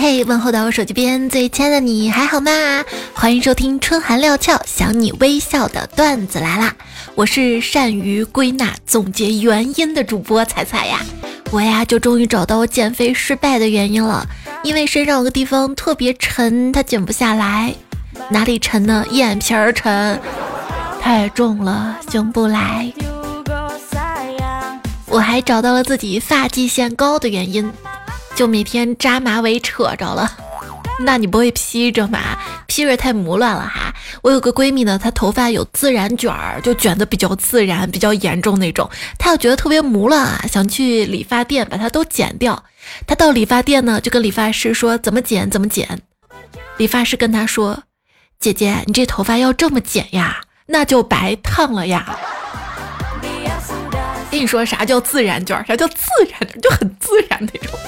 嘿，问候到我手机边最亲爱的你还好吗？欢迎收听春寒料峭想你微笑的段子来啦！我是善于归纳总结原因的主播彩彩呀，我呀就终于找到我减肥失败的原因了，因为身上有个地方特别沉，它减不下来。哪里沉呢？眼皮儿沉，太重了，醒不来。我还找到了自己发际线高的原因。就每天扎马尾扯着了，那你不会披着吗？披着太磨乱了哈。我有个闺蜜呢，她头发有自然卷儿，就卷的比较自然，比较严重那种。她又觉得特别磨乱啊，想去理发店把它都剪掉。她到理发店呢，就跟理发师说怎么剪怎么剪。理发师跟她说：“姐姐，你这头发要这么剪呀，那就白烫了呀。”跟你说啥叫自然卷？啥叫自然？就很自然那种。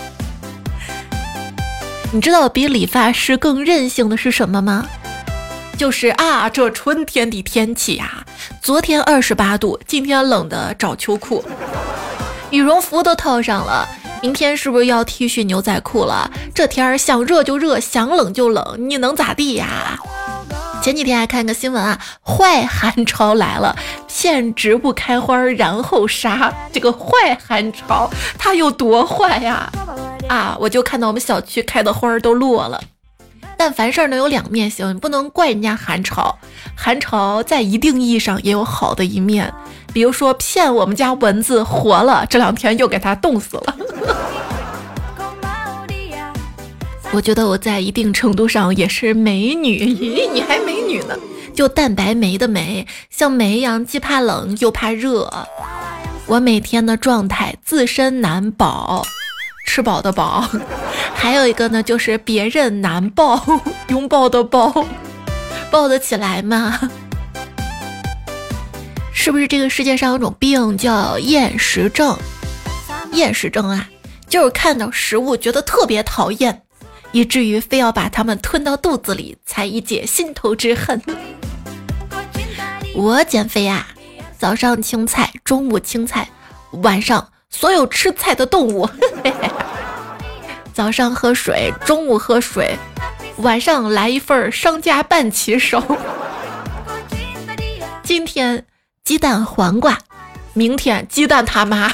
你知道比理发师更任性的是什么吗？就是啊，这春天的天气呀，昨天二十八度，今天冷的找秋裤，羽绒服都套上了，明天是不是要 T 恤牛仔裤了？这天儿想热就热，想冷就冷，你能咋地呀？前几天还看个新闻啊，坏寒潮来了，骗植物开花然后杀。这个坏寒潮它有多坏呀？啊！我就看到我们小区开的花儿都落了，但凡事呢有两面性，你不能怪人家寒潮。寒潮在一定意义上也有好的一面，比如说骗我们家蚊子活了，这两天又给它冻死了。我觉得我在一定程度上也是美女，咦，你还美女呢？就蛋白酶的酶，像酶一样，既怕冷又怕热。我每天的状态自身难保。吃饱的饱，还有一个呢，就是别人难抱，拥抱的抱，抱得起来吗？是不是这个世界上有种病叫厌食症？厌食症啊，就是看到食物觉得特别讨厌，以至于非要把它们吞到肚子里，才以解心头之恨。我减肥呀，早上青菜，中午青菜，晚上。所有吃菜的动物，早上喝水，中午喝水，晚上来一份商家半旗手。今天鸡蛋黄瓜，明天鸡蛋他妈。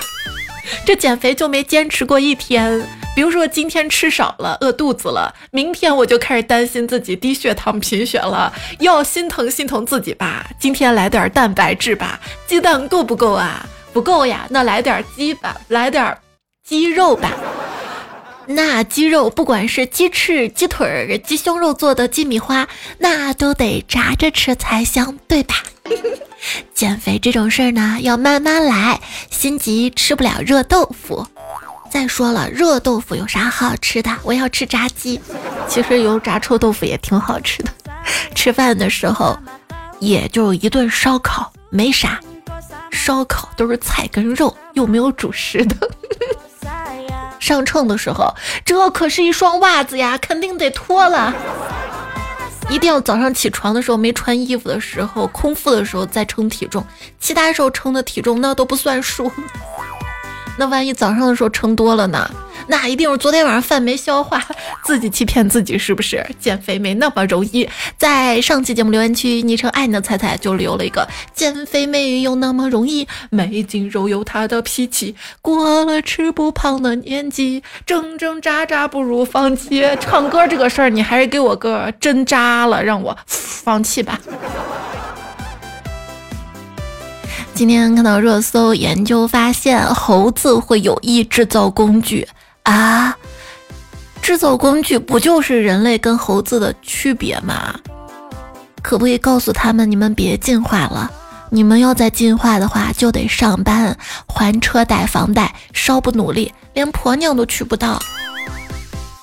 这减肥就没坚持过一天。比如说今天吃少了，饿肚子了，明天我就开始担心自己低血糖贫血了，要心疼心疼自己吧。今天来点蛋白质吧，鸡蛋够不够啊？不够呀，那来点鸡吧，来点鸡肉吧。那鸡肉不管是鸡翅、鸡腿、鸡胸肉做的鸡米花，那都得炸着吃才香，对吧？减肥这种事儿呢，要慢慢来，心急吃不了热豆腐。再说了，热豆腐有啥好吃的？我要吃炸鸡。其实油炸臭豆腐也挺好吃的。吃饭的时候，也就一顿烧烤，没啥。烧烤都是菜跟肉，又没有主食的。上秤的时候，这可是一双袜子呀，肯定得脱了。一定要早上起床的时候没穿衣服的时候，空腹的时候再称体重，其他时候称的体重那都不算数。那万一早上的时候撑多了呢？那一定是昨天晚上饭没消化，自己欺骗自己是不是？减肥没那么容易。在上期节目留言区，昵称爱你的彩彩就留了一个：减肥没有那么容易，没斤肉有他的脾气，过了吃不胖的年纪，挣挣扎扎不如放弃。唱歌这个事儿，你还是给我个针扎了，让我放弃吧。今天看到热搜，研究发现猴子会有意制造工具。啊，制造工具不就是人类跟猴子的区别吗？可不可以告诉他们，你们别进化了，你们要再进化的话，就得上班还车贷房贷，稍不努力，连婆娘都娶不到。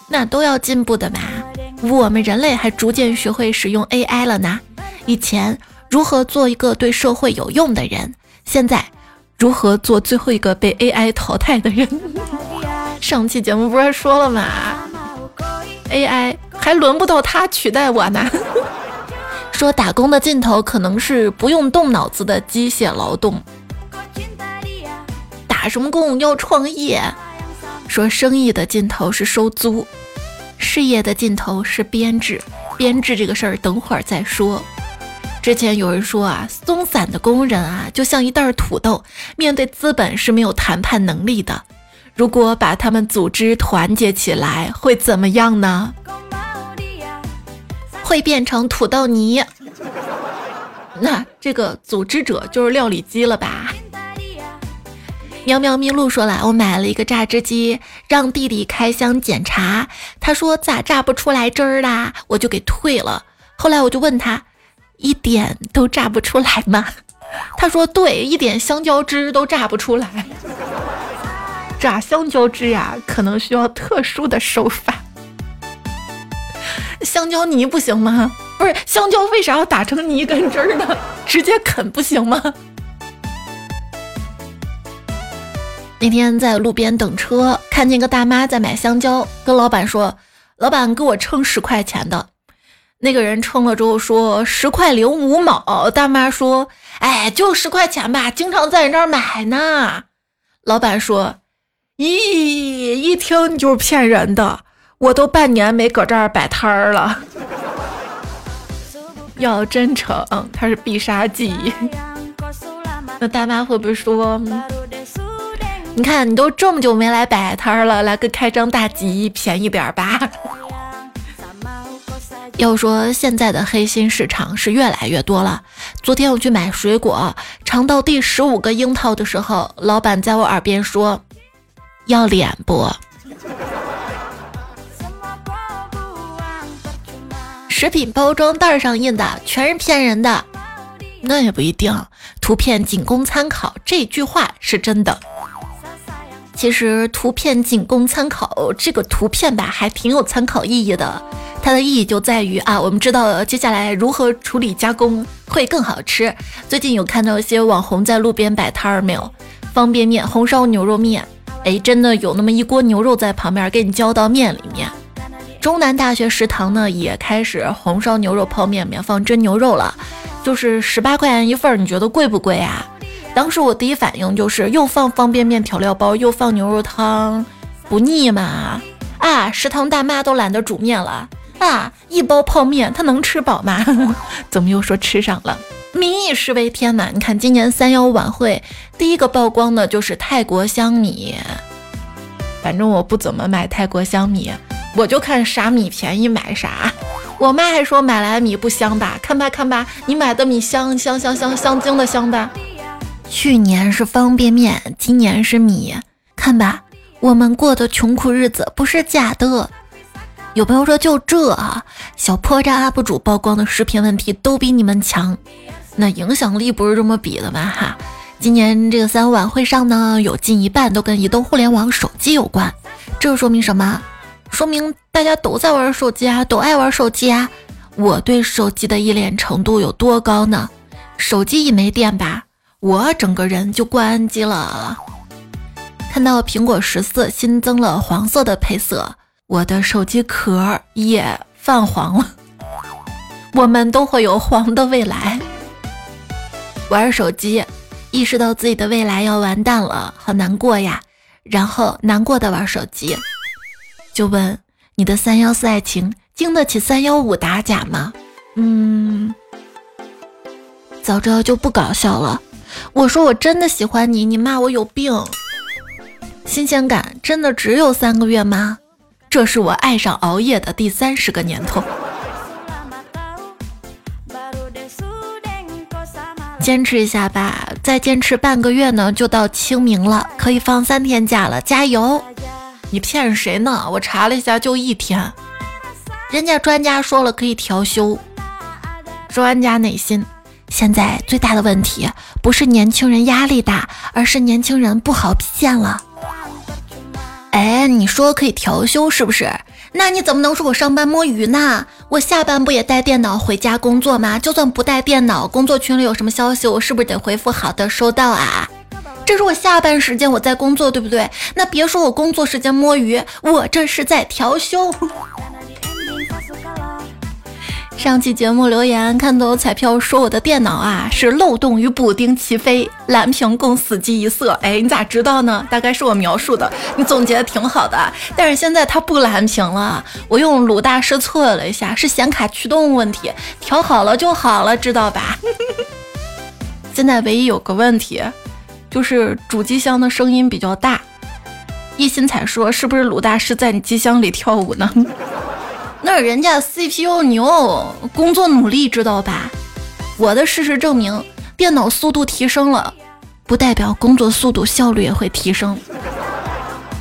那都要进步的嘛。我们人类还逐渐学会使用 AI 了呢。以前如何做一个对社会有用的人，现在如何做最后一个被 AI 淘汰的人？上期节目不是说了吗？AI 还轮不到他取代我呢。说打工的尽头可能是不用动脑子的机械劳动。打什么工要创业？说生意的尽头是收租，事业的尽头是编制，编制这个事儿等会儿再说。之前有人说啊，松散的工人啊，就像一袋土豆，面对资本是没有谈判能力的。如果把他们组织团结起来，会怎么样呢？会变成土豆泥。那这个组织者就是料理机了吧？喵喵咪露说了，我买了一个榨汁机，让弟弟开箱检查，他说咋榨不出来汁儿啦，我就给退了。后来我就问他。一点都榨不出来吗？他说对，一点香蕉汁都榨不出来。榨香蕉汁呀，可能需要特殊的手法。香蕉泥不行吗？不是香蕉，为啥要打成泥跟汁儿呢？直接啃不行吗？那天在路边等车，看见个大妈在买香蕉，跟老板说：“老板，给我称十块钱的。”那个人称了之后说十块零五毛，大妈说：“哎，就十块钱吧，经常在你这儿买呢。”老板说：“咦，一听你就是骗人的，我都半年没搁这儿摆摊儿了。要真诚，它是必杀技。那大妈会不会说：你看你都这么久没来摆摊儿了，来个开张大吉，便宜点吧？” 要说现在的黑心市场是越来越多了。昨天我去买水果，尝到第十五个樱桃的时候，老板在我耳边说：“要脸不？”食品包装袋上印的全是骗人的，那也不一定。图片仅供参考，这句话是真的。其实图片仅供参考，这个图片吧还挺有参考意义的。它的意义就在于啊，我们知道接下来如何处理加工会更好吃。最近有看到一些网红在路边摆摊儿没有？方便面、红烧牛肉面，哎，真的有那么一锅牛肉在旁边给你浇到面里面。中南大学食堂呢也开始红烧牛肉泡面，里面放真牛肉了，就是十八块钱一份儿，你觉得贵不贵啊？当时我第一反应就是又放方便面调料包，又放牛肉汤，不腻吗？啊，食堂大妈都懒得煮面了。啊！一包泡面，他能吃饱吗？怎么又说吃上了？民以食为天呐！你看今年三幺五晚会第一个曝光的就是泰国香米。反正我不怎么买泰国香米，我就看啥米便宜买啥。我妈还说买来米不香吧？看吧看吧，你买的米香香香香香精的香吧。去年是方便面，今年是米，看吧，我们过的穷苦日子不是假的。有朋友说，就这啊，小破站 UP 主曝光的视频问题都比你们强，那影响力不是这么比的吗？哈，今年这个三晚会上呢，有近一半都跟移动互联网手机有关，这说明什么？说明大家都在玩手机啊，都爱玩手机啊。我对手机的依恋程度有多高呢？手机一没电吧，我整个人就关机了。看到苹果十四新增了黄色的配色。我的手机壳也泛黄了，我们都会有黄的未来。玩手机，意识到自己的未来要完蛋了，好难过呀。然后难过的玩手机，就问你的三幺四爱情经得起三幺五打假吗？嗯，早知道就不搞笑了。我说我真的喜欢你，你骂我有病。新鲜感真的只有三个月吗？这是我爱上熬夜的第三十个年头，坚持一下吧，再坚持半个月呢，就到清明了，可以放三天假了，加油！你骗谁呢？我查了一下，就一天，人家专家说了可以调休。专家内心，现在最大的问题不是年轻人压力大，而是年轻人不好骗了。哎，你说可以调休是不是？那你怎么能说我上班摸鱼呢？我下班不也带电脑回家工作吗？就算不带电脑，工作群里有什么消息，我是不是得回复好的收到啊？这是我下班时间我在工作，对不对？那别说我工作时间摸鱼，我这是在调休。上期节目留言看到彩票说我的电脑啊是漏洞与补丁齐飞，蓝屏共死机一色。哎，你咋知道呢？大概是我描述的，你总结的挺好的。但是现在它不蓝屏了，我用鲁大师测了一下，是显卡驱动问题，调好了就好了，知道吧？现在唯一有个问题，就是主机箱的声音比较大。一心彩说：“是不是鲁大师在你机箱里跳舞呢？”那人家 CPU 牛，工作努力，知道吧？我的事实证明，电脑速度提升了，不代表工作速度效率也会提升。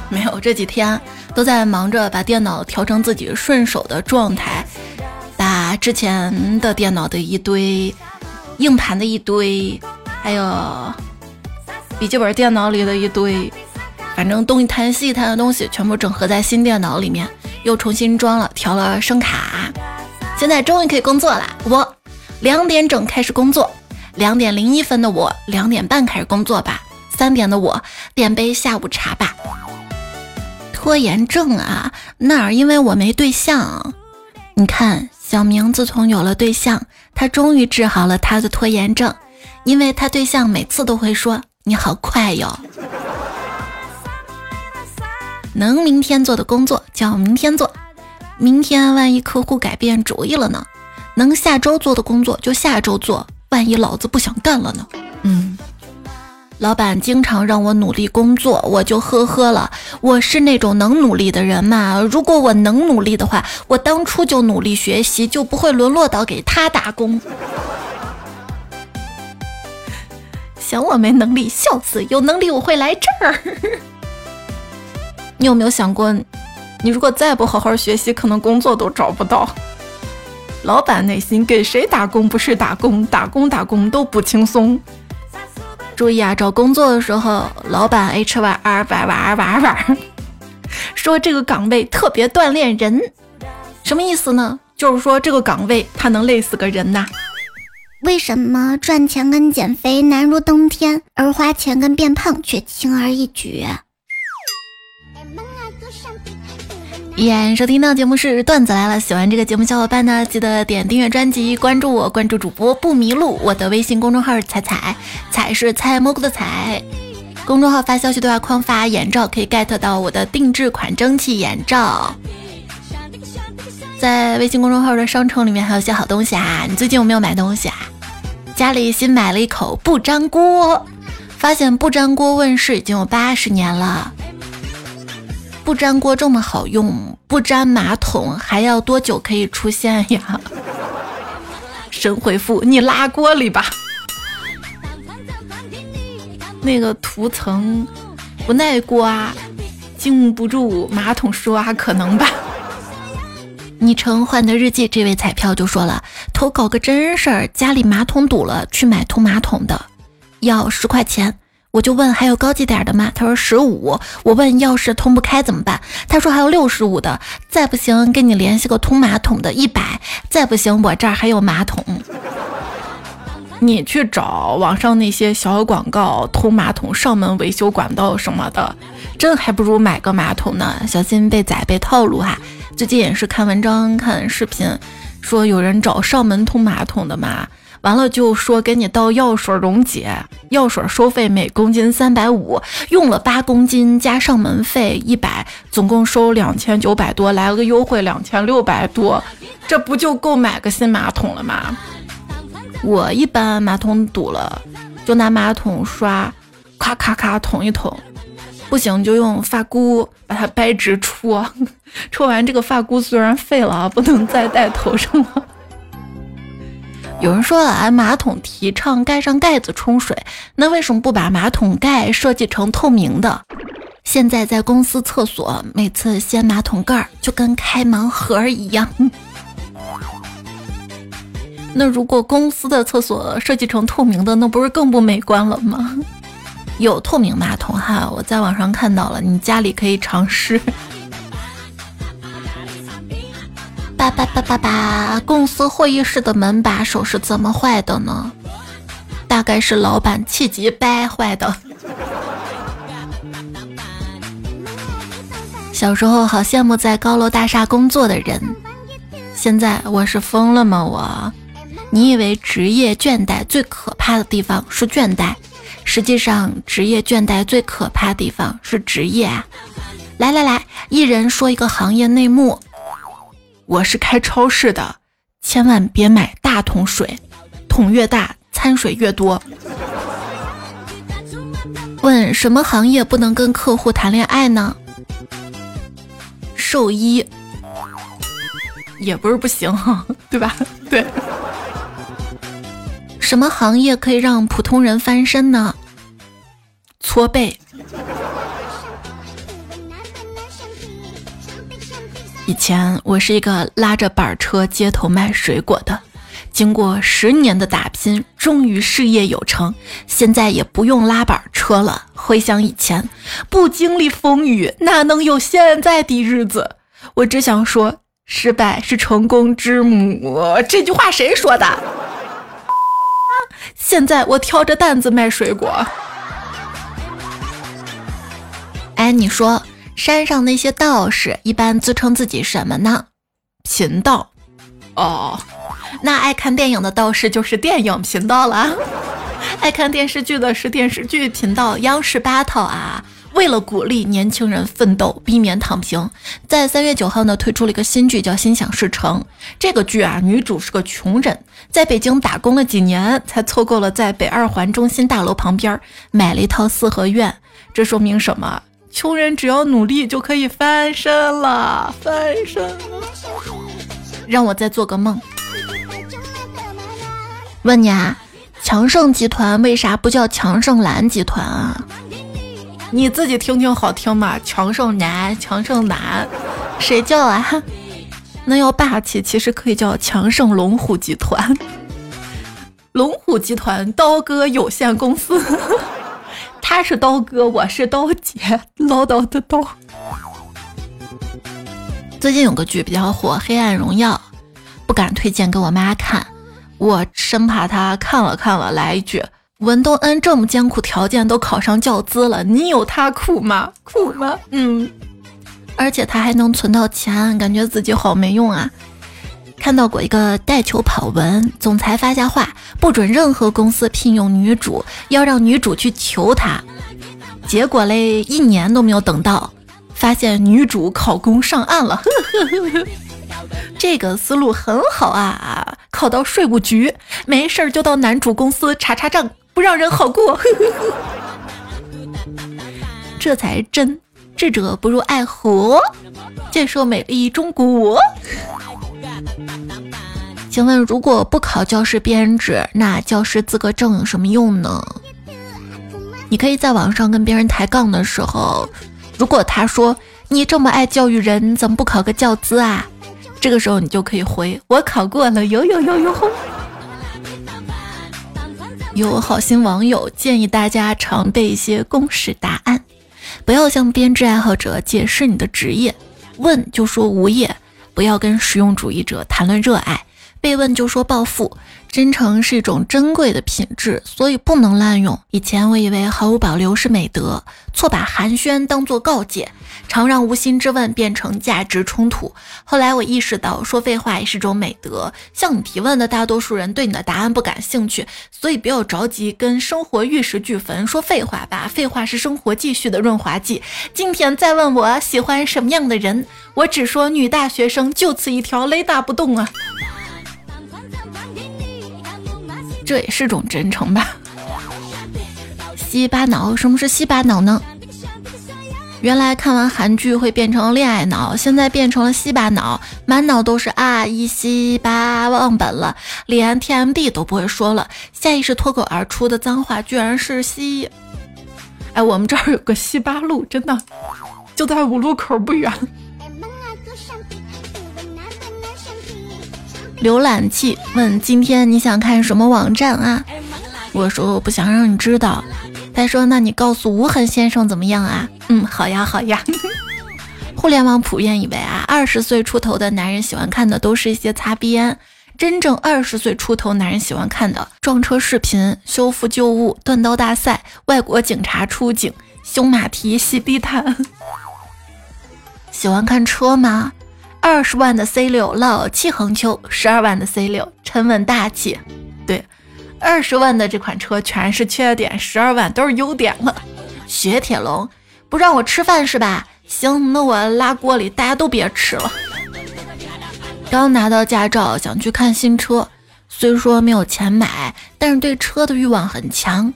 没有，这几天都在忙着把电脑调成自己顺手的状态，把之前的电脑的一堆硬盘的一堆，还有笔记本电脑里的一堆。反正东一摊西一摊的东西全部整合在新电脑里面，又重新装了，调了声卡，现在终于可以工作了。我两点整开始工作，两点零一分的我两点半开始工作吧，三点的我点杯下午茶吧。拖延症啊，那儿因为我没对象。你看，小明自从有了对象，他终于治好了他的拖延症，因为他对象每次都会说：“你好快哟。”能明天做的工作叫明天做，明天万一客户改变主意了呢？能下周做的工作就下周做，万一老子不想干了呢？嗯，老板经常让我努力工作，我就呵呵了。我是那种能努力的人嘛？如果我能努力的话，我当初就努力学习，就不会沦落到给他打工。想我没能力，笑死！有能力我会来这儿。你有没有想过，你如果再不好好学习，可能工作都找不到。老板内心给谁打工不是打工，打工打工都不轻松。注意啊，找工作的时候，老板 H Y R 玩玩玩玩，说这个岗位特别锻炼人，什么意思呢？就是说这个岗位他能累死个人呐。为什么赚钱跟减肥难如登天，而花钱跟变胖却轻而易举？依然收听到节目是段子来了，喜欢这个节目小伙伴呢，记得点订阅专辑，关注我，关注主播不迷路。我的微信公众号是彩彩，彩是采蘑菇的彩。公众号发消息对话框发眼罩，可以 get 到我的定制款蒸汽眼罩。在微信公众号的商城里面还有些好东西啊！你最近有没有买东西啊？家里新买了一口不粘锅，发现不粘锅问世已经有八十年了。不粘锅这么好用，不粘马桶还要多久可以出现呀？神回复：你拉锅里吧。那个涂层不耐刮，经不住马桶刷，可能吧？昵称换的日记这位彩票就说了，投稿个真事儿，家里马桶堵了，去买通马桶的，要十块钱。我就问还有高级点的吗？他说十五。我问要是通不开怎么办？他说还有六十五的。再不行，跟你联系个通马桶的，一百。再不行，我这儿还有马桶。你去找网上那些小广告，通马桶、上门维修管道什么的，真还不如买个马桶呢。小心被宰被套路哈。最近也是看文章看视频，说有人找上门通马桶的嘛。完了就说给你倒药水溶解，药水收费每公斤三百五，用了八公斤加上门费一百，总共收两千九百多，来了个优惠两千六百多，这不就够买个新马桶了吗？我一般马桶堵了，就拿马桶刷，咔咔咔捅一捅，不行就用发箍把它掰直戳，戳完这个发箍虽然废了，不能再戴头上了。有人说了，哎，马桶提倡盖上盖子冲水，那为什么不把马桶盖设计成透明的？现在在公司厕所，每次掀马桶盖儿就跟开盲盒一样。那如果公司的厕所设计成透明的，那不是更不美观了吗？有透明马桶哈，我在网上看到了，你家里可以尝试。叭叭叭叭叭！公司会议室的门把手是怎么坏的呢？大概是老板气急掰坏的。小时候好羡慕在高楼大厦工作的人，现在我是疯了吗？我，你以为职业倦怠最可怕的地方是倦怠，实际上职业倦怠最可怕的地方是职业啊！来来来，一人说一个行业内幕。我是开超市的，千万别买大桶水，桶越大掺水越多。问什么行业不能跟客户谈恋爱呢？兽医。也不是不行，对吧？对。什么行业可以让普通人翻身呢？搓背。以前我是一个拉着板车街头卖水果的，经过十年的打拼，终于事业有成，现在也不用拉板车了。回想以前，不经历风雨，哪能有现在的日子？我只想说。失败是成功之母，这句话谁说的？现在我挑着担子卖水果。哎，你说山上那些道士一般自称自己什么呢？贫道。哦，那爱看电影的道士就是电影频道了，爱看电视剧的是电视剧频道，央视八套啊。为了鼓励年轻人奋斗，避免躺平，在三月九号呢推出了一个新剧，叫《心想事成》。这个剧啊，女主是个穷人，在北京打工了几年，才凑够了在北二环中心大楼旁边买了一套四合院。这说明什么？穷人只要努力就可以翻身了，翻身了。让我再做个梦。问你啊，强盛集团为啥不叫强盛蓝集团啊？你自己听听好听吗？强盛男，强盛男，谁叫啊？那要霸气，其实可以叫强盛龙虎集团。龙虎集团刀哥有限公司，他是刀哥，我是刀姐，唠叨的刀。最近有个剧比较火，《黑暗荣耀》，不敢推荐给我妈看，我生怕她看了看了来一句。文东恩这么艰苦条件都考上教资了，你有他苦吗？苦吗？嗯，而且他还能存到钱，感觉自己好没用啊！看到过一个带球跑文，总裁发下话，不准任何公司聘用女主，要让女主去求他。结果嘞，一年都没有等到，发现女主考公上岸了。这个思路很好啊，考到税务局，没事儿就到男主公司查查账。不让人好过，这才真。智者不入爱河，建设美丽中国。请问，如果不考教师编制，那教师资格证有什么用呢？你可以在网上跟别人抬杠的时候，如果他说你这么爱教育人，怎么不考个教资啊？这个时候你就可以回我考过了，有有有有。有好心网友建议大家常备一些公式答案，不要向编制爱好者解释你的职业，问就说无业，不要跟实用主义者谈论热爱。被问就说暴富，真诚是一种珍贵的品质，所以不能滥用。以前我以为毫无保留是美德，错把寒暄当作告诫，常让无心之问变成价值冲突。后来我意识到，说废话也是种美德。向你提问的大多数人对你的答案不感兴趣，所以不要着急跟生活玉石俱焚说废话吧。废话是生活继续的润滑剂。今天再问我喜欢什么样的人，我只说女大学生，就此一条，雷打不动啊。这也是种真诚吧？西巴脑，什么是西巴脑呢？原来看完韩剧会变成恋爱脑，现在变成了西巴脑，满脑都是啊一西巴忘本了，连 TMD 都不会说了，下意识脱口而出的脏话居然是西。哎，我们这儿有个西八路，真的就在五路口不远。浏览器问：今天你想看什么网站啊？我说我不想让你知道。他说：那你告诉无痕先生怎么样啊？嗯，好呀，好呀。互联网普遍以为啊，二十岁出头的男人喜欢看的都是一些擦边，真正二十岁出头男人喜欢看的撞车视频、修复旧物、断刀大赛、外国警察出警、凶马蹄、洗地毯。喜欢看车吗？二十万的 C 六老气横秋，十二万的 C 六沉稳大气。对，二十万的这款车全是缺点，十二万都是优点了。雪铁龙不让我吃饭是吧？行，那我拉锅里，大家都别吃了。刚拿到驾照，想去看新车，虽说没有钱买，但是对车的欲望很强。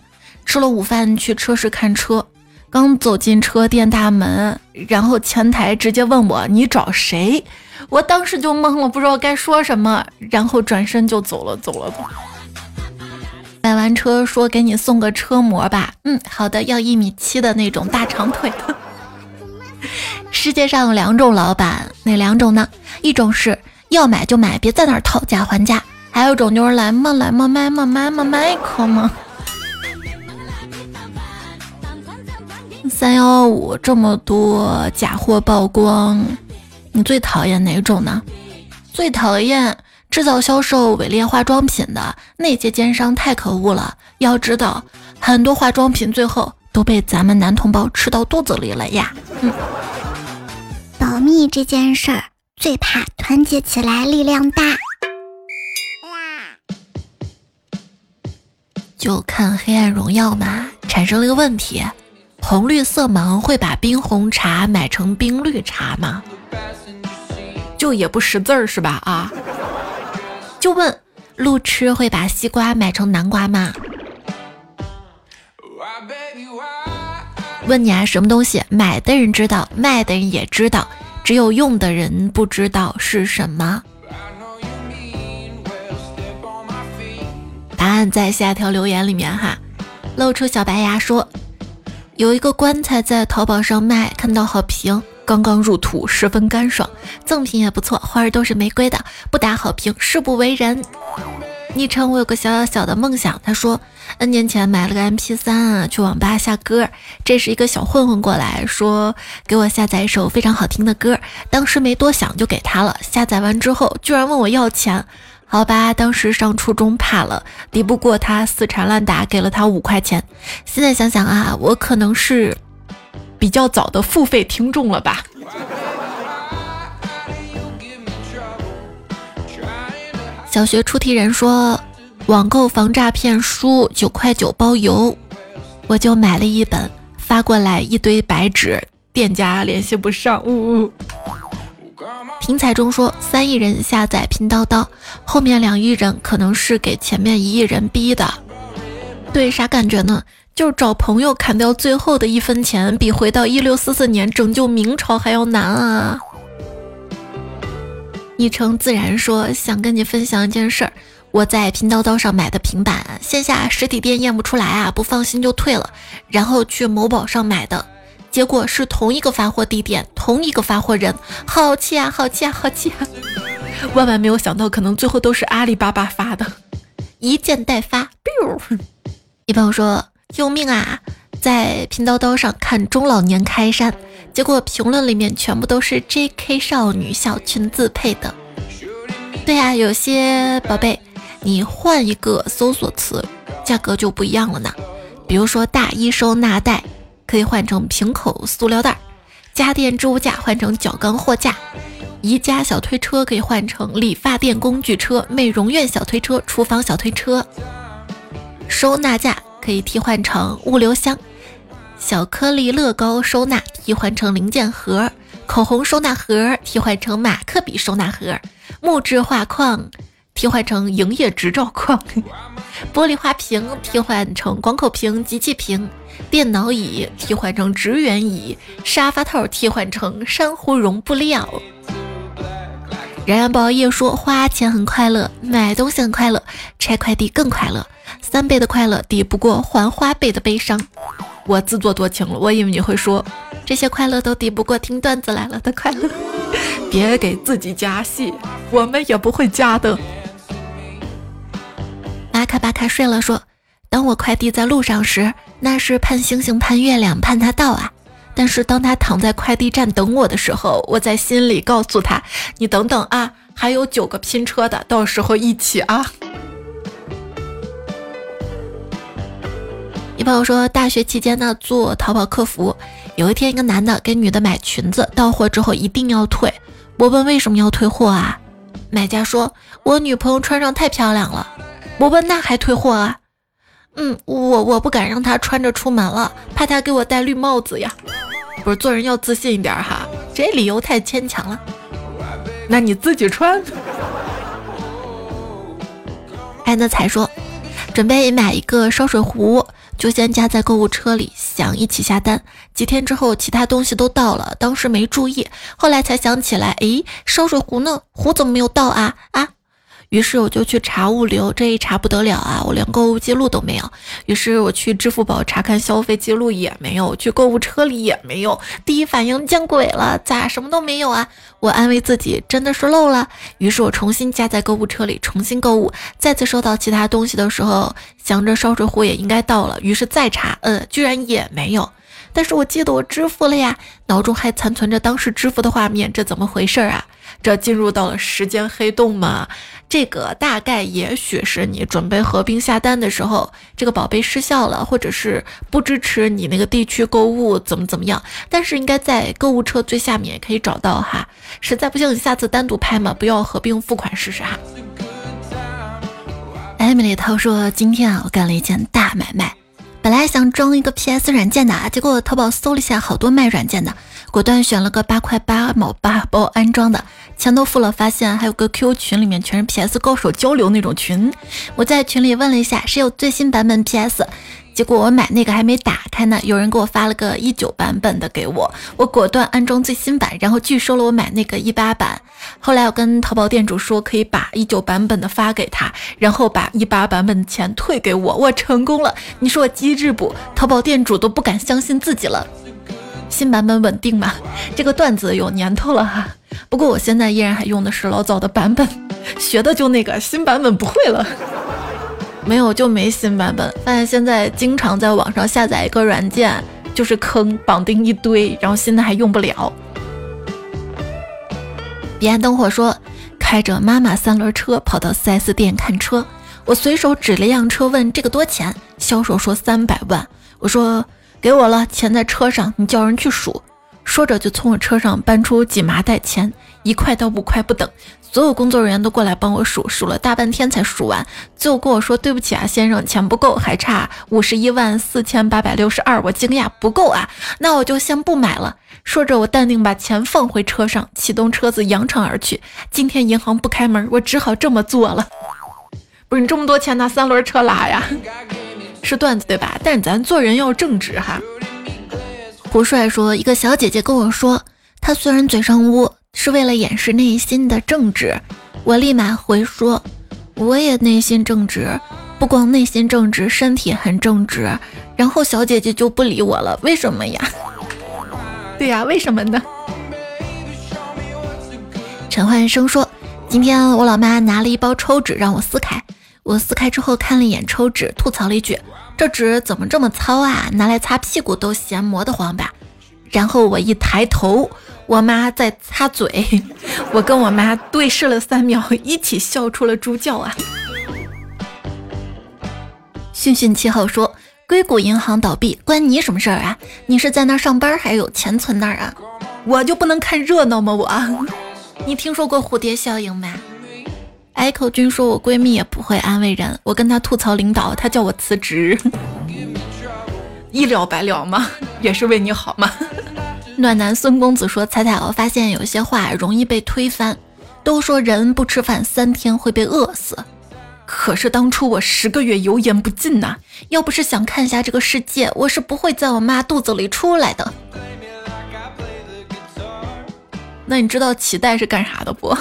吃了午饭去车市看车。刚走进车店大门，然后前台直接问我：“你找谁？”我当时就懵了，不知道该说什么，然后转身就走了，走了。买完车说：“给你送个车模吧。”嗯，好的，要一米七的那种大长腿的。世界上有两种老板，哪两种呢？一种是要买就买，别在那儿讨价还价；还有一种就是来嘛来嘛买嘛买嘛买一颗三幺五这么多假货曝光，你最讨厌哪种呢？最讨厌制造销售伪劣化妆品的那些奸商，太可恶了！要知道，很多化妆品最后都被咱们男同胞吃到肚子里了呀。嗯，保密这件事儿最怕团结起来力量大。就看《黑暗荣耀》嘛，产生了一个问题。红绿色盲会把冰红茶买成冰绿茶吗？就也不识字儿是吧？啊，就问路痴会把西瓜买成南瓜吗？问你啊，什么东西买的人知道，卖的人也知道，只有用的人不知道是什么？答案在下条留言里面哈，露出小白牙说。有一个棺材在淘宝上卖，看到好评，刚刚入土，十分干爽，赠品也不错，花儿都是玫瑰的，不打好评，誓不为人。昵称我有个小小小的梦想，他说，N 年前买了个 MP3 啊，去网吧下歌，这是一个小混混过来说给我下载一首非常好听的歌，当时没多想就给他了，下载完之后居然问我要钱。好吧，当时上初中怕了，敌不过他死缠烂打，给了他五块钱。现在想想啊，我可能是比较早的付费听众了吧。小学出题人说，网购防诈骗书九块九包邮，我就买了一本，发过来一堆白纸，店家联系不上，呜呜。评彩中说三亿人下载拼刀刀，后面两亿人可能是给前面一亿人逼的。对，啥感觉呢？就是找朋友砍掉最后的一分钱，比回到一六四四年拯救明朝还要难啊！昵称自然说想跟你分享一件事儿，我在拼刀刀上买的平板，线下实体店验不出来啊，不放心就退了，然后去某宝上买的。结果是同一个发货地点，同一个发货人，好气啊，好气啊，好气啊！万万没有想到，可能最后都是阿里巴巴发的，一件代发。一朋友说：“救命啊！在拼多多上看中老年开衫，结果评论里面全部都是 JK 少女小裙子配的。”对呀，有些宝贝，你换一个搜索词，价格就不一样了呢。比如说大衣收纳袋。可以换成瓶口塑料袋，家电置物架换成角钢货架，宜家小推车可以换成理发店工具车、美容院小推车、厨房小推车，收纳架可以替换成物流箱，小颗粒乐高收纳替换成零件盒，口红收纳盒替换成马克笔收纳盒，木质画框替换成营业执照框，玻璃花瓶替换成广口瓶、机器瓶。电脑椅替换成职员椅，沙发套替换成珊瑚绒布料。然然不熬夜说花钱很快乐，买东西很快乐，拆快递更快乐，三倍的快乐抵不过还花呗的悲伤。我自作多情了，我以为你会说这些快乐都抵不过听段子来了的快乐。别给自己加戏，我们也不会加的。巴卡巴卡睡了说。当我快递在路上时，那是盼星星盼月亮盼他到啊。但是当他躺在快递站等我的时候，我在心里告诉他：“你等等啊，还有九个拼车的，到时候一起啊。”一朋友说，大学期间呢做淘宝客服，有一天一个男的给女的买裙子，到货之后一定要退。我问为什么要退货啊？买家说，我女朋友穿上太漂亮了。我问那还退货啊？嗯，我我不敢让他穿着出门了，怕他给我戴绿帽子呀。不是做人要自信一点哈，这理由太牵强了。那你自己穿。安德才说，准备买一个烧水壶。就先加在购物车里，想一起下单。几天之后，其他东西都到了，当时没注意，后来才想起来，诶，烧水壶呢？壶怎么没有到啊？啊！于是我就去查物流，这一查不得了啊！我连购物记录都没有。于是我去支付宝查看消费记录也没有，去购物车里也没有。第一反应见鬼了，咋什么都没有啊？我安慰自己，真的是漏了。于是我重新加在购物车里，重新购物。再次收到其他东西的时候，想着烧水壶也应该到了，于是再查，呃，居然也没有。但是我记得我支付了呀，脑中还残存着当时支付的画面，这怎么回事啊？这进入到了时间黑洞吗？这个大概也许是你准备合并下单的时候，这个宝贝失效了，或者是不支持你那个地区购物，怎么怎么样？但是应该在购物车最下面也可以找到哈。实在不行，你下次单独拍嘛，不要合并付款试试哈。艾米丽涛说：“今天啊，我干了一件大买卖。”本来想装一个 PS 软件的，结果淘宝搜了一下，好多卖软件的，果断选了个八块八毛八包安装的，钱都付了，发现还有个 Q 群，里面全是 PS 高手交流那种群。我在群里问了一下，谁有最新版本 PS？结果我买那个还没打开呢，有人给我发了个一九版本的给我，我果断安装最新版，然后拒收了我买那个一八版。后来我跟淘宝店主说可以把一九版本的发给他，然后把一八版本的钱退给我，我成功了。你说我机智不？淘宝店主都不敢相信自己了。新版本稳定吗？这个段子有年头了哈，不过我现在依然还用的是老早的版本，学的就那个新版本不会了。没有就没新版本，发现现在经常在网上下载一个软件就是坑，绑定一堆，然后新的还用不了。彼岸灯火说，开着妈妈三轮车跑到 4S 店看车，我随手指了一辆车问这个多钱，销售说三百万，我说给我了，钱在车上，你叫人去数。说着就从我车上搬出几麻袋钱，一块到五块不等。所有工作人员都过来帮我数，数了大半天才数完，最后跟我说对不起啊，先生，钱不够，还差五十一万四千八百六十二。我惊讶，不够啊，那我就先不买了。说着，我淡定把钱放回车上，启动车子扬长而去。今天银行不开门，我只好这么做了。不是你这么多钱拿三轮车拉呀？是段子对吧？但咱做人要正直哈。胡帅说：“一个小姐姐跟我说，她虽然嘴上污，是为了掩饰内心的正直。”我立马回说：“我也内心正直，不光内心正直，身体很正直。”然后小姐姐就不理我了。为什么呀？对呀，为什么呢？陈焕生说：“今天我老妈拿了一包抽纸让我撕开，我撕开之后看了一眼抽纸，吐槽了一句。”这纸怎么这么糙啊？拿来擦屁股都嫌磨得慌吧？然后我一抬头，我妈在擦嘴，我跟我妈对视了三秒，一起笑出了猪叫啊！训训七号说，硅谷银行倒闭关你什么事儿啊？你是在那儿上班还是有钱存那儿啊？我就不能看热闹吗？我，你听说过蝴蝶效应吗？Echo 君说：“我闺蜜也不会安慰人，我跟她吐槽领导，她叫我辞职，一了百了吗？也是为你好吗？” 暖男孙公子说：“彩彩，我发现有些话容易被推翻，都说人不吃饭三天会被饿死，可是当初我十个月油盐不进呐，要不是想看一下这个世界，我是不会在我妈肚子里出来的。那你知道脐带是干啥的不？”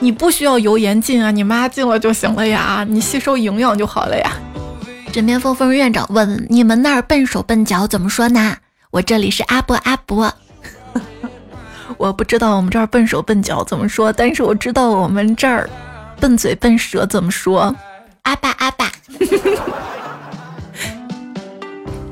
你不需要油盐进啊，你妈进了就行了呀，你吸收营养就好了呀。枕边风风院长问：你们那儿笨手笨脚怎么说呢？我这里是阿伯阿伯。我不知道我们这儿笨手笨脚怎么说，但是我知道我们这儿笨嘴笨舌怎么说。阿爸阿爸。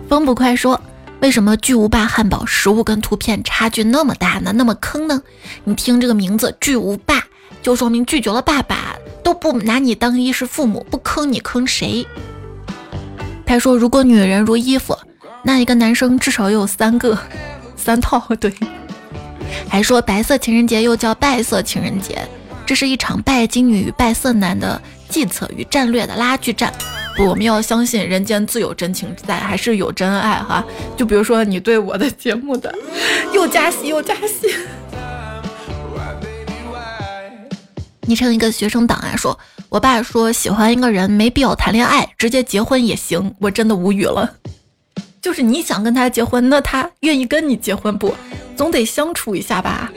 风不快说：为什么巨无霸汉堡实物跟图片差距那么大呢？那么坑呢？你听这个名字巨无霸。就说明拒绝了爸爸都不拿你当衣食父母，不坑你坑谁？他说：“如果女人如衣服，那一个男生至少有三个、三套。”对，还说白色情人节又叫败色情人节，这是一场拜金女与拜色男的计策与战略的拉锯战。我们要相信人间自有真情在，还是有真爱哈。就比如说你对我的节目的，又加戏又加戏。昵称一个学生党啊，说我爸说喜欢一个人没必要谈恋爱，直接结婚也行。我真的无语了。就是你想跟他结婚，那他愿意跟你结婚不？总得相处一下吧。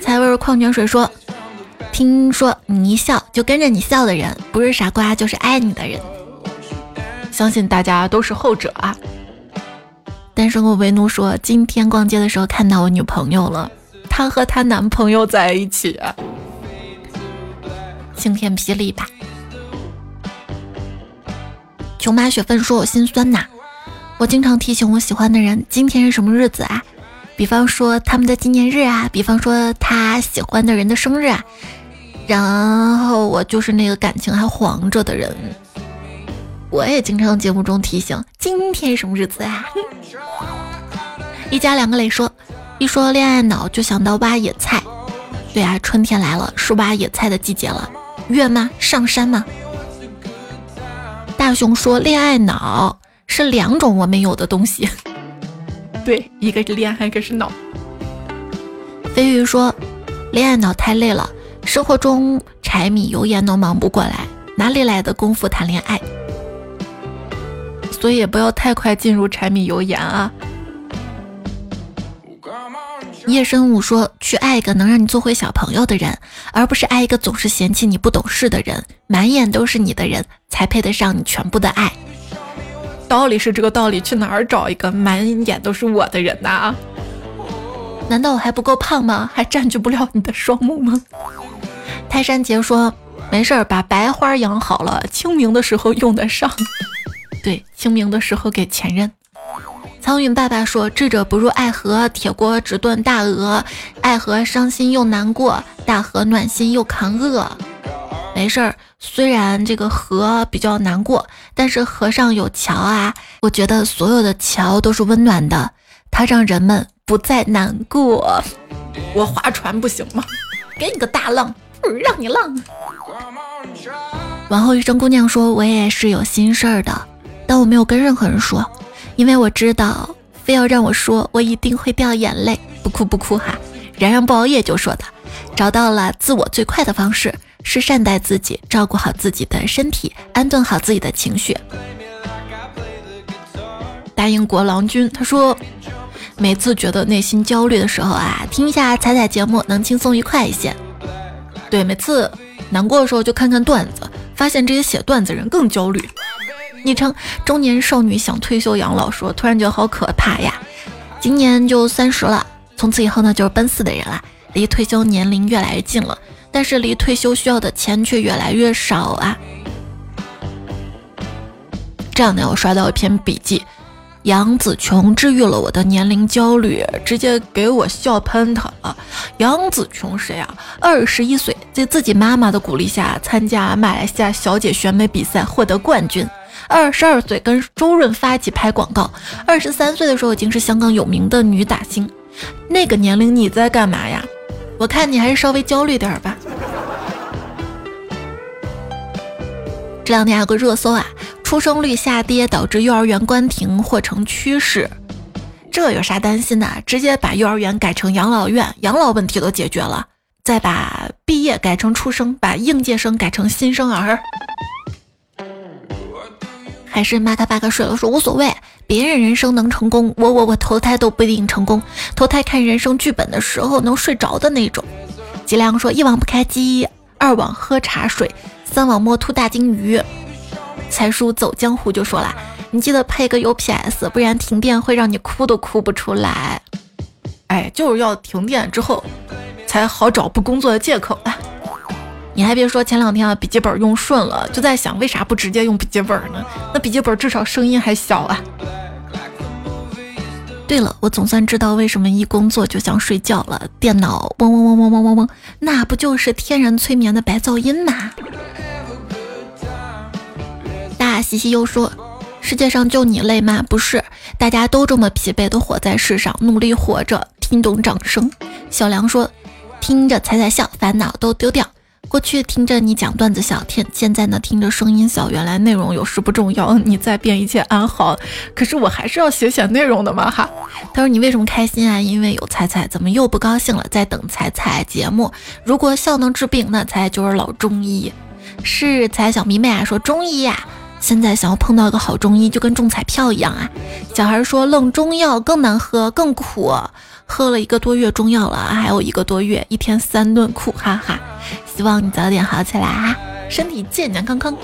才味矿泉水说。听说你一笑就跟着你笑的人，不是傻瓜就是爱你的人。相信大家都是后者啊。单身狗为奴说，今天逛街的时候看到我女朋友了，她和她男朋友在一起。啊晴天霹雳吧。琼妈雪芬说，我心酸呐。我经常提醒我喜欢的人，今天是什么日子啊？比方说他们的纪念日啊，比方说他喜欢的人的生日啊。然后我就是那个感情还黄着的人，我也经常节目中提醒今天什么日子啊？一家两个磊说，一说恋爱脑就想到挖野菜。对啊，春天来了，是挖野菜的季节了。月吗？上山吗？大熊说恋爱脑是两种我没有的东西。对，一个是恋爱，一个是脑。飞鱼说恋爱脑太累了。生活中柴米油盐都忙不过来，哪里来的功夫谈恋爱？所以也不要太快进入柴米油盐啊。夜深舞说：“去爱一个能让你做回小朋友的人，而不是爱一个总是嫌弃你不懂事的人，满眼都是你的人，才配得上你全部的爱。”道理是这个道理，去哪儿找一个满眼都是我的人呢？难道我还不够胖吗？还占据不了你的双目吗？泰山杰说：“没事儿，把白花养好了，清明的时候用得上。对，清明的时候给前任。”苍云爸爸说：“智者不入爱河，铁锅只炖大鹅。爱河伤心又难过，大河暖心又扛饿。没事儿，虽然这个河比较难过，但是河上有桥啊。我觉得所有的桥都是温暖的，它让人们不再难过。我划船不行吗？给你个大浪。”让你浪。往后余生姑娘说：“我也是有心事儿的，但我没有跟任何人说，因为我知道，非要让我说，我一定会掉眼泪。不哭不哭哈。”然然不熬夜就说他，找到了自我最快的方式是善待自己，照顾好自己的身体，安顿好自己的情绪。答应国郎君他说：“每次觉得内心焦虑的时候啊，听一下彩彩节目，能轻松愉快一些。”对，每次难过的时候就看看段子，发现这些写段子人更焦虑。昵称中年少女想退休养老说，突然觉得好可怕呀！今年就三十了，从此以后呢就是奔四的人了，离退休年龄越来越近了，但是离退休需要的钱却越来越少啊。这两天我刷到一篇笔记。杨紫琼治愈了我的年龄焦虑，直接给我笑喷他了。杨紫琼谁啊？二十一岁，在自己妈妈的鼓励下参加马来西亚小姐选美比赛，获得冠军。二十二岁跟周润发一起拍广告。二十三岁的时候已经是香港有名的女打星。那个年龄你在干嘛呀？我看你还是稍微焦虑点吧。这两天有个热搜啊。出生率下跌导致幼儿园关停或成趋势，这有啥担心的？直接把幼儿园改成养老院，养老问题都解决了。再把毕业改成出生，把应届生改成新生儿。还是马卡巴克睡了说无所谓，别人人生能成功，我我我投胎都不一定成功。投胎看人生剧本的时候能睡着的那种。吉良说一网不开机，二网喝茶水，三网摸秃大金鱼。才叔走江湖就说了，你记得配个 UPS，不然停电会让你哭都哭不出来。哎，就是要停电之后才好找不工作的借口啊！你还别说，前两天啊笔记本用顺了，就在想为啥不直接用笔记本呢？那笔记本至少声音还小啊。对了，我总算知道为什么一工作就想睡觉了，电脑嗡嗡嗡嗡嗡嗡嗡，那不就是天然催眠的白噪音吗？大西西又说：“世界上就你累吗？不是，大家都这么疲惫的活在世上，努力活着，听懂掌声。小梁说：“听着彩彩笑，烦恼都丢掉。过去听着你讲段子笑天，现在呢听着声音笑，原来内容有时不重要。你在变，一切安好。可是我还是要写写内容的嘛哈。”他说：“你为什么开心啊？因为有彩彩。怎么又不高兴了？在等彩彩节目。如果笑能治病，那彩彩就是老中医。是彩小迷妹啊，说中医呀。”现在想要碰到一个好中医，就跟中彩票一样啊！小孩说愣中药更难喝，更苦，喝了一个多月中药了，还有一个多月，一天三顿苦，哈哈！希望你早点好起来啊，身体健健康康。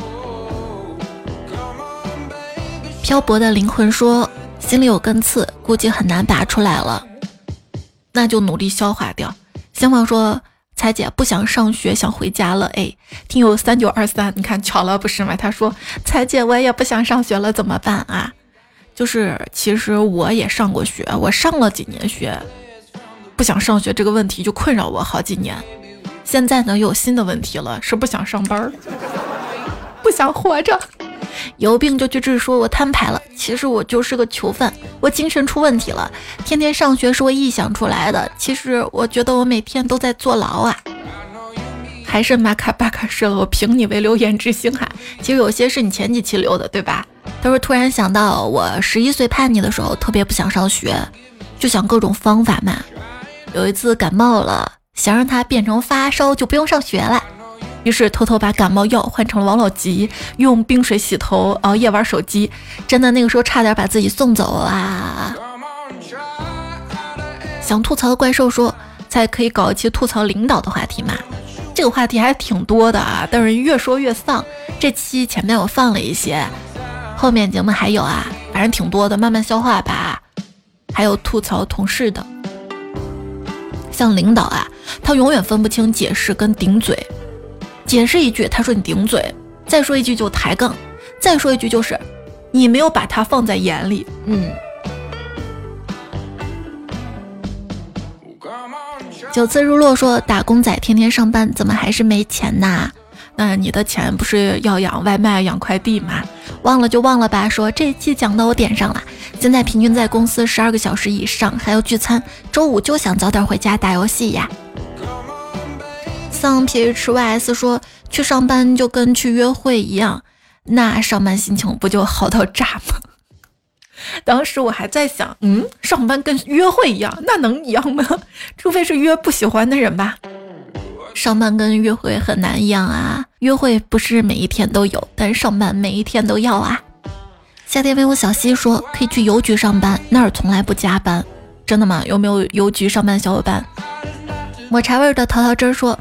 漂泊的灵魂说心里有根刺，估计很难拔出来了，那就努力消化掉。希望说。彩姐不想上学，想回家了。哎，听友三九二三，你看巧了不是吗？他说：“彩姐，我也不想上学了，怎么办啊？”就是其实我也上过学，我上了几年学，不想上学这个问题就困扰我好几年。现在呢，有新的问题了，是不想上班，不想活着。有病就去治，说我摊牌了。其实我就是个囚犯，我精神出问题了。天天上学是我臆想出来的，其实我觉得我每天都在坐牢啊。还是马卡巴卡说，我评你为留言之星哈。其实有些是你前几期留的，对吧？他说突然想到，我十一岁叛逆的时候，特别不想上学，就想各种方法嘛。有一次感冒了，想让它变成发烧，就不用上学了。于是偷偷把感冒药换成了王老吉，用冰水洗头，熬夜玩手机，真的那个时候差点把自己送走啊！想吐槽的怪兽说：“才可以搞一期吐槽领导的话题嘛？这个话题还挺多的啊，但是越说越丧。这期前面我放了一些，后面节目还有啊，反正挺多的，慢慢消化吧。还有吐槽同事的，像领导啊，他永远分不清解释跟顶嘴。”解释一句，他说你顶嘴；再说一句就抬杠；再说一句就是你没有把他放在眼里。嗯。九次日落说打工仔天天上班，怎么还是没钱呐？那你的钱不是要养外卖、养快递吗？忘了就忘了吧。说这期讲到我点上了。现在平均在公司十二个小时以上，还要聚餐，周五就想早点回家打游戏呀。像 P H Y S 说去上班就跟去约会一样，那上班心情不就好到炸吗？当时我还在想，嗯，上班跟约会一样，那能一样吗？除非是约不喜欢的人吧。上班跟约会很难一样啊，约会不是每一天都有，但上班每一天都要啊。夏天问我小溪说可以去邮局上班，那儿从来不加班，真的吗？有没有邮局上班小伙伴？抹茶味的桃桃汁说。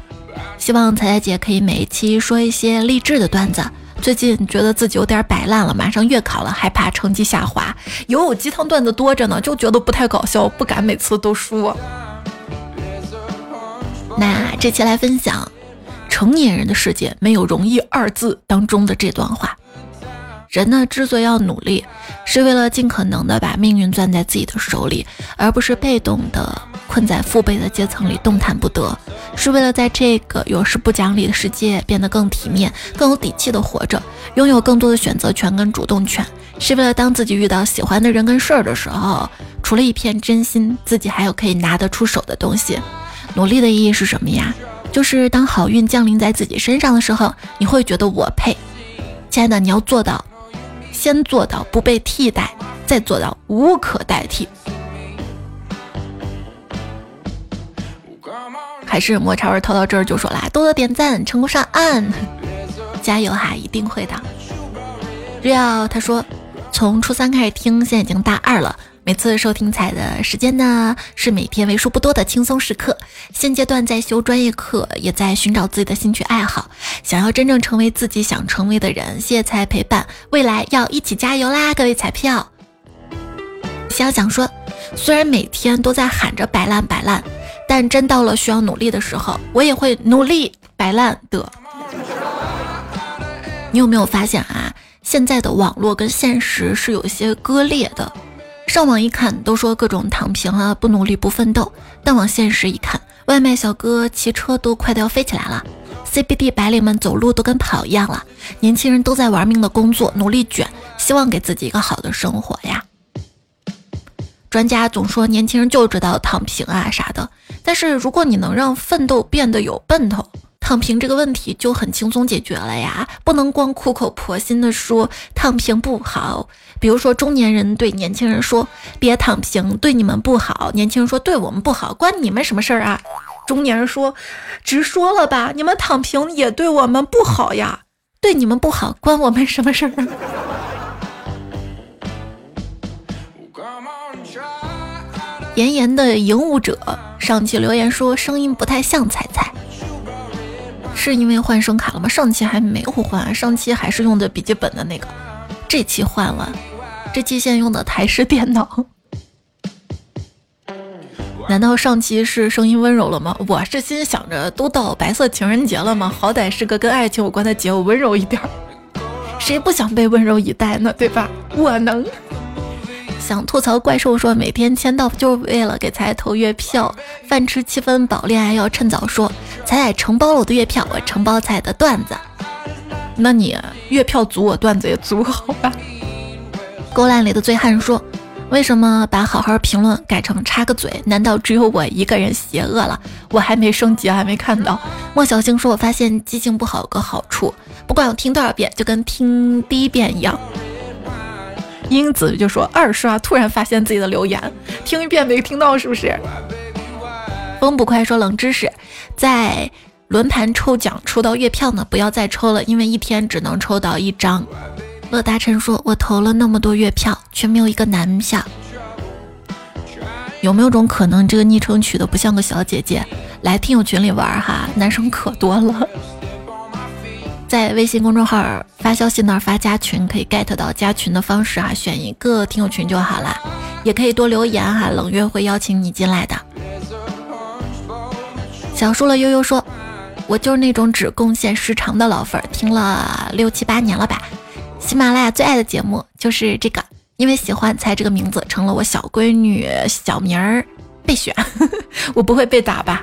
希望彩彩姐可以每一期说一些励志的段子。最近觉得自己有点摆烂了，马上月考了，害怕成绩下滑。有我鸡汤段子多着呢，就觉得不太搞笑，不敢每次都说。那这期来分享《成年人的世界没有容易二字》当中的这段话。人呢，之所以要努力，是为了尽可能的把命运攥在自己的手里，而不是被动的困在父辈的阶层里动弹不得。是为了在这个有时不讲理的世界变得更体面、更有底气的活着，拥有更多的选择权跟主动权。是为了当自己遇到喜欢的人跟事儿的时候，除了一片真心，自己还有可以拿得出手的东西。努力的意义是什么呀？就是当好运降临在自己身上的时候，你会觉得我配。亲爱的，你要做到。先做到不被替代，再做到无可代替。还是抹茶味掏到这儿就说啦，多多点赞，成功上岸，加油哈，一定会的。Real 他说，从初三开始听，现在已经大二了。每次收听彩的时间呢，是每天为数不多的轻松时刻。现阶段在修专业课，也在寻找自己的兴趣爱好，想要真正成为自己想成为的人。谢谢彩陪伴，未来要一起加油啦，各位彩票。想想说，虽然每天都在喊着摆烂摆烂，但真到了需要努力的时候，我也会努力摆烂的。你有没有发现啊？现在的网络跟现实是有些割裂的。上网一看，都说各种躺平啊，不努力不奋斗。但往现实一看，外卖小哥骑车都快都要飞起来了，CBD 白领们走路都跟跑一样了，年轻人都在玩命的工作，努力卷，希望给自己一个好的生活呀。专家总说年轻人就知道躺平啊啥的，但是如果你能让奋斗变得有奔头，躺平这个问题就很轻松解决了呀。不能光苦口婆心的说躺平不好，比如说中年人对年轻人说别躺平，对你们不好；年轻人说对我们不好，关你们什么事儿啊？中年人说直说了吧，你们躺平也对我们不好呀，对你们不好，关我们什么事儿啊？炎炎的影舞者上期留言说声音不太像彩彩，是因为换声卡了吗？上期还没有换，上期还是用的笔记本的那个，这期换了，这期现在用的台式电脑。难道上期是声音温柔了吗？我是心想着都到白色情人节了吗？好歹是个跟爱情有关的节，我温柔一点儿，谁不想被温柔以待呢？对吧？我能。想吐槽怪兽说每天签到就是为了给彩投月票，饭吃七分饱，恋爱要趁早说。彩彩承包了我的月票，我承包彩的段子。那你月票足，我段子也足，好吧？勾栏里的醉汉说，为什么把好好评论改成插个嘴？难道只有我一个人邪恶了？我还没升级，还没看到。莫小星说，我发现记性不好有个好处，不管我听多少遍，就跟听第一遍一样。英子就说二刷，突然发现自己的留言，听一遍没听到，是不是？风不快说冷知识，在轮盘抽奖抽到月票呢，不要再抽了，因为一天只能抽到一张。乐达晨说，我投了那么多月票，却没有一个男票，有没有种可能，这个昵称取的不像个小姐姐？来听友群里玩哈，男生可多了。在微信公众号发消息那儿发加群，可以 get 到加群的方式啊，选一个听友群就好了，也可以多留言哈，冷月会邀请你进来的。小树了悠悠说，我就是那种只贡献时长的老粉儿，听了六七八年了吧。喜马拉雅最爱的节目就是这个，因为喜欢才这个名字成了我小闺女小名儿备选，我不会被打吧？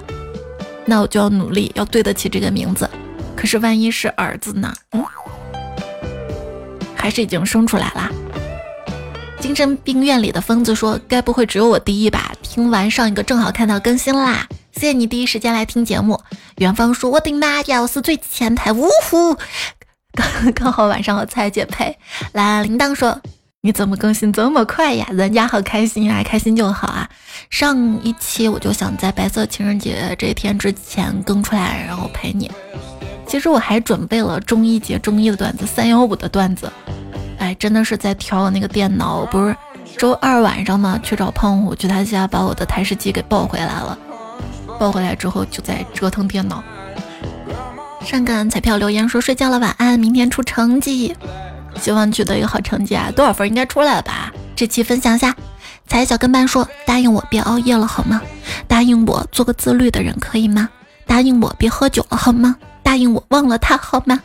那我就要努力，要对得起这个名字。可是万一是儿子呢？嗯，还是已经生出来啦？精神病院里的疯子说：“该不会只有我第一吧？”听完上一个正好看到更新啦，谢谢你第一时间来听节目。元芳说：“我的妈呀，我是最前排，呜呼！”刚 刚好晚上和蔡姐配。蓝铃铛说：“你怎么更新这么快呀？人家好开心啊，开心就好啊。”上一期我就想在白色情人节这一天之前更出来，然后陪你。其实我还准备了中一节中一的段子，三幺五的段子。哎，真的是在调我那个电脑，不是周二晚上嘛，去找胖虎，去他家把我的台式机给抱回来了。抱回来之后就在折腾电脑。上感彩票留言说睡觉了，晚安，明天出成绩，希望取得一个好成绩啊！多少分应该出来了吧？这期分享下，彩小跟班说答应我别熬夜了好吗？答应我做个自律的人可以吗？答应我别喝酒了好吗？答应我忘了他好吗？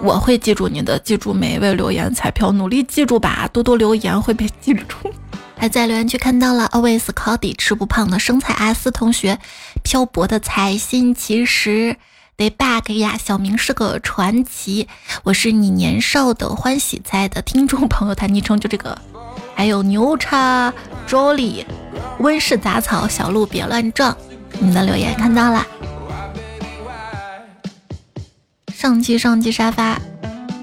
我会记住你的，记住每一位留言彩票，努力记住吧，多多留言会被记住。还在留言区看到了 always Cody 吃不胖的生菜阿斯同学，漂泊的财心其实得 bug 呀，小明是个传奇。我是你年少的欢喜菜的听众朋友，他昵称就这个。还有牛叉 Jolly 温室杂草小鹿别乱撞，你的留言看到了。上期上期沙发，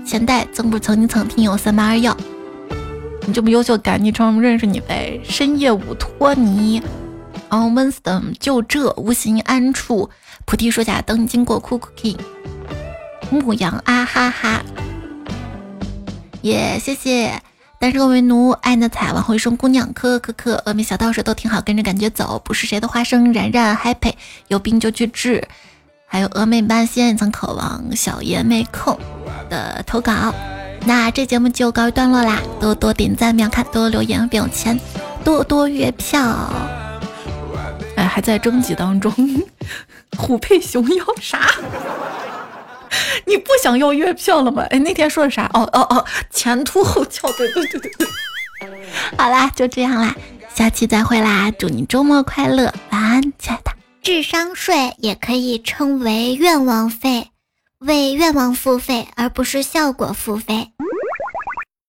前代曾不曾经曾听友三八二幺，你这么优秀，赶昵称认识你呗。深夜舞托尼，On Wisdom 就这无形安处，菩提树下等你经过 cooking 牧羊啊哈哈，耶谢谢，单身为奴，爱那彩，往后一生姑娘，可可可，峨眉小道士都挺好，跟着感觉走，不是谁的花生，冉冉 Happy，有病就去治。还有峨眉半仙也曾渴望小爷妹控的投稿，那这节目就告一段落啦！多多点赞、秒看、多多留言、变有钱、多多月票。哎，还在征集当中，虎配熊腰啥？你不想要月票了吗？哎，那天说的啥？哦哦哦，前凸后翘，对对对对对。好啦，就这样啦，下期再会啦！祝你周末快乐，晚安，亲爱的。智商税也可以称为愿望费，为愿望付费，而不是效果付费。